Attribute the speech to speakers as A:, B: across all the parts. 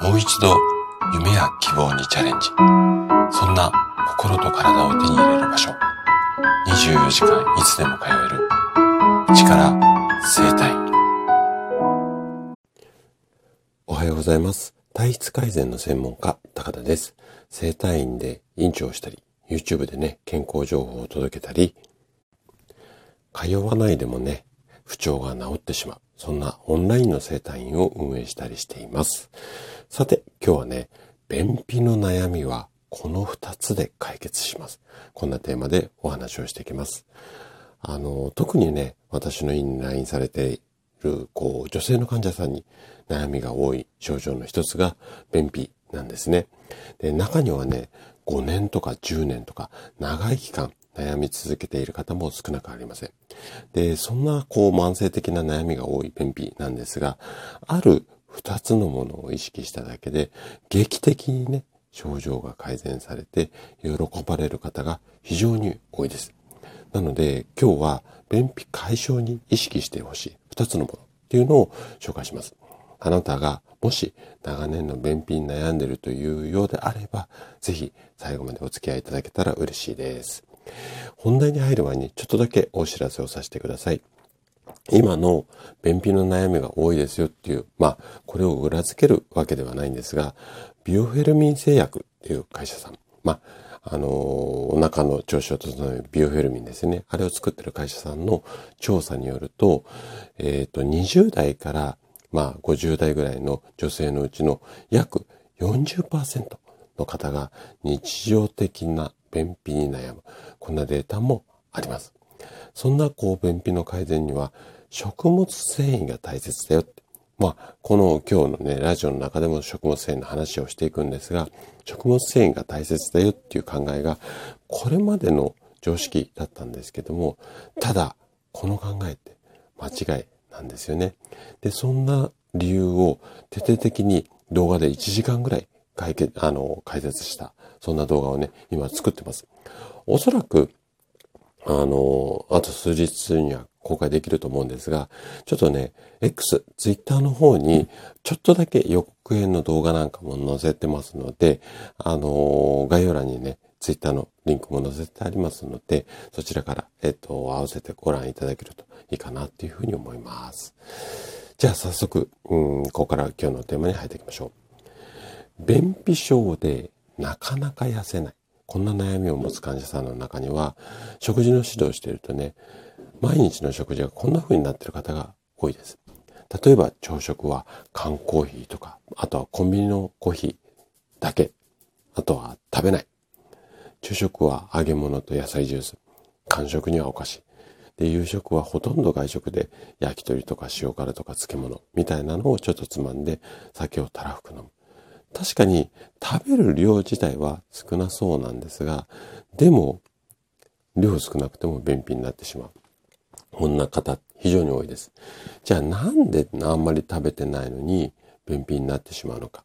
A: もう一度夢や希望にチャレンジ。そんな心と体を手に入れる場所。24時間いつでも通える。力生体。おはようございます。体質改善の専門家、高田です。生体院で院長をしたり、YouTube でね、健康情報を届けたり、通わないでもね、不調が治ってしまう。そんなオンラインの生態院を運営したりしています。さて、今日はね、便秘の悩みはこの二つで解決します。こんなテーマでお話をしていきます。あの、特にね、私の院に来院されている、こう、女性の患者さんに悩みが多い症状の一つが便秘なんですね。で、中にはね、5年とか10年とか長い期間悩み続けている方も少なくありません。で、そんなこう慢性的な悩みが多い便秘なんですが、ある二つのものを意識しただけで、劇的にね、症状が改善されて喜ばれる方が非常に多いです。なので今日は便秘解消に意識してほしい二つのものっていうのを紹介します。あなたがもし長年の便秘に悩んでいるというようであれば、ぜひ最後までお付き合いいただけたら嬉しいです。本題に入る前にちょっとだけお知らせをさせてください。今の便秘の悩みが多いですよっていう、まあ、これを裏付けるわけではないんですが、ビオフェルミン製薬っていう会社さん、まあ、あのー、お腹の調子を整えるビオフェルミンですね。あれを作ってる会社さんの調査によると、えっ、ー、と、20代から、まあ、50代ぐらいの女性のうちの約40%の方が日常的な便秘に悩む。こんなデータもあります。そんなこう便秘の改善には食物繊維が大切だよって。まあ、この今日のね、ラジオの中でも食物繊維の話をしていくんですが、食物繊維が大切だよっていう考えが、これまでの常識だったんですけども、ただ、この考えって間違いなんですよね。で、そんな理由を徹底的に動画で1時間ぐらい解決、あの、解説した、そんな動画をね、今作ってます。おそらく、あの、あと数日には公開できると思うんですが、ちょっとね、X、Twitter の方に、ちょっとだけ予告編の動画なんかも載せてますので、あの、概要欄にね、Twitter のリンクも載せてありますので、そちらから、えっと、合わせてご覧いただけるといいかなっていうふうに思います。じゃあ早速、うん、ここから今日のテーマに入っていきましょう。便秘症でなかなか痩せない。こんな悩みを持つ患者さんの中には、食事の指導をしているとね、毎日の食事がこんな風になっている方が多いです。例えば朝食は缶コーヒーとか、あとはコンビニのコーヒーだけ、あとは食べない。昼食は揚げ物と野菜ジュース、間食にはお菓子。で、夕食はほとんど外食で焼き鳥とか塩辛とか漬物みたいなのをちょっとつまんで酒をたらふく飲む。確かに食べる量自体は少なそうなんですが、でも量少なくても便秘になってしまう。こんな方非常に多いです。じゃあなんであんまり食べてないのに便秘になってしまうのか。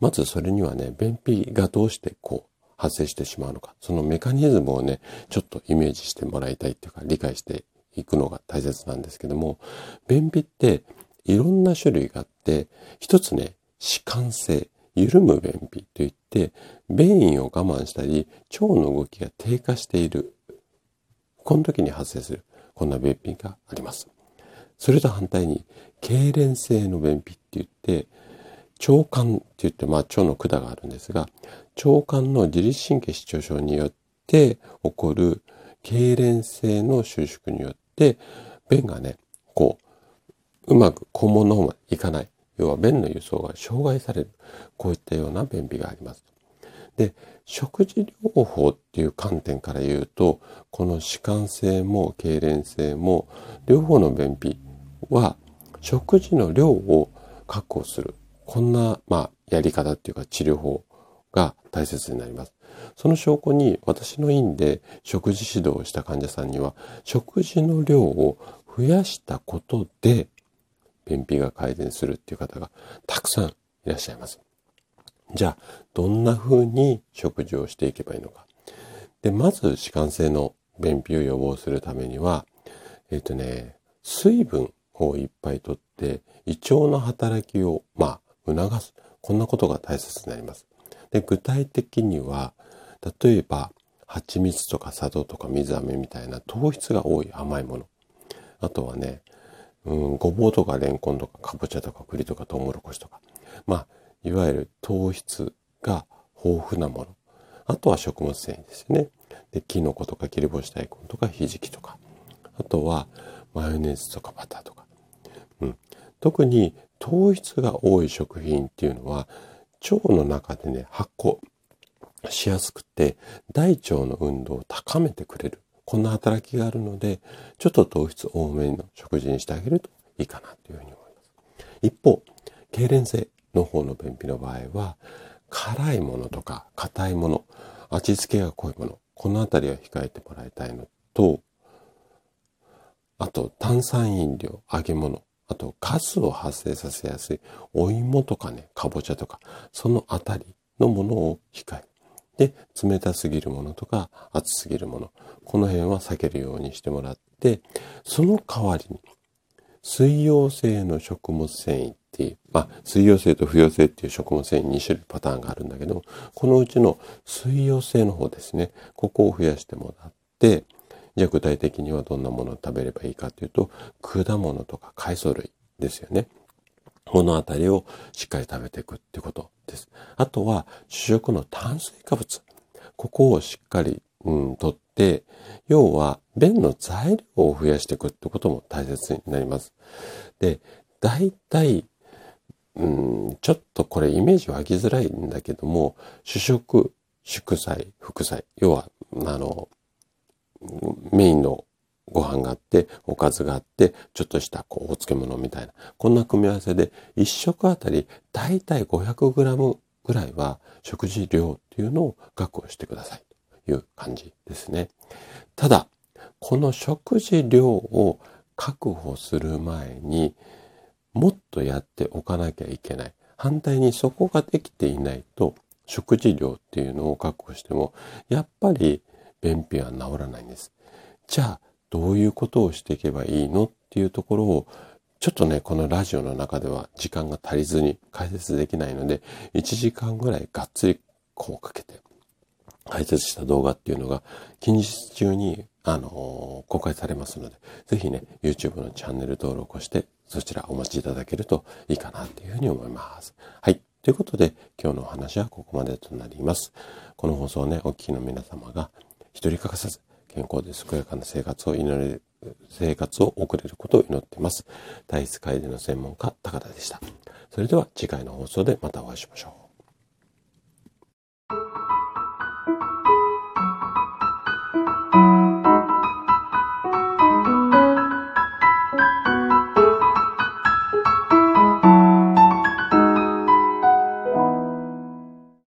A: まずそれにはね、便秘がどうしてこう発生してしまうのか。そのメカニズムをね、ちょっとイメージしてもらいたいっていうか理解していくのが大切なんですけども、便秘っていろんな種類があって、一つね、弛緩性。緩む便秘といって、便意を我慢したり、腸の動きが低下している。この時に発生する、こんな便秘があります。それと反対に、痙攣性の便秘って言って、腸管って言って、まあ腸の管があるんですが、腸管の自律神経失調症によって起こる痙攣性の収縮によって、便がね、こう、うまく肛門の方までいかない。要は便の輸送が障害される。こういったような便秘があります。で、食事療法っていう観点から言うと、この弛緩性も痙攣性も、両方の便秘は食事の量を確保する。こんな、まあ、やり方っていうか治療法が大切になります。その証拠に私の院で食事指導をした患者さんには、食事の量を増やしたことで、便秘が改善するっていう方がたくさんいらっしゃいます。じゃあ、どんな風に食事をしていけばいいのか。で、まず、弛緩性の便秘を予防するためには、えっ、ー、とね、水分をいっぱいとって、胃腸の働きを、まあ、促す。こんなことが大切になります。で具体的には、例えば、蜂蜜とか砂糖とか水飴みたいな糖質が多い甘いもの。あとはね、うん、ごぼうとかレンコンとかかぼちゃとか栗とかトウモロコシとか。まあ、いわゆる糖質が豊富なもの。あとは食物繊維ですよね。で、キノコとか切り干し大根とかひじきとか。あとはマヨネーズとかバターとか。うん。特に糖質が多い食品っていうのは腸の中でね、発酵しやすくて大腸の運動を高めてくれる。こんな働きがあるので、ちょっと糖質多めの食事にしてあげるといいかなというふうに思います。一方、痙攣性の方の便秘の場合は、辛いものとか硬いもの、味付けが濃いもの、このあたりは控えてもらいたいのと、あと炭酸飲料、揚げ物、あとガスを発生させやすいお芋とかね、かぼちゃとか、そのあたりのものを控え。で、冷たすぎるものとか熱すぎるもの、この辺は避けるようにしてもらって、その代わりに、水溶性の食物繊維っていう、まあ、水溶性と不溶性っていう食物繊維2種類パターンがあるんだけど、このうちの水溶性の方ですね、ここを増やしてもらって、じゃあ具体的にはどんなものを食べればいいかというと、果物とか海藻類ですよね。このあたりをしっかり食べていくってことです。あとは主食の炭水化物。ここをしっかり、うん、とって、要は便の材料を増やしていくってことも大切になります。で、大体、うん、ちょっとこれイメージ湧きづらいんだけども、主食、祝祭、副菜、要は、あの、メインのご飯があって、おかずがあって、ちょっとしたこうお漬物みたいな、こんな組み合わせで、一食あたりだいたい 500g ぐらいは食事量っていうのを確保してくださいという感じですね。ただ、この食事量を確保する前にもっとやっておかなきゃいけない。反対にそこができていないと食事量っていうのを確保してもやっぱり便秘は治らないんです。じゃあどういうことをしていけばいいのっていうところをちょっとね、このラジオの中では時間が足りずに解説できないので、1時間ぐらいがっつりこうかけて解説した動画っていうのが近日中に、あのー、公開されますので、ぜひね、YouTube のチャンネル登録をして、そちらお待ちいただけるといいかなというふうに思います。はい。ということで、今日のお話はここまでとなります。この放送をね、お聞きの皆様が一人欠かさず健康で健やかな生活を祈れる生活を送れることを祈っています。体質改善の専門家、高田でした。それでは次回の放送でまたお会いしましょう。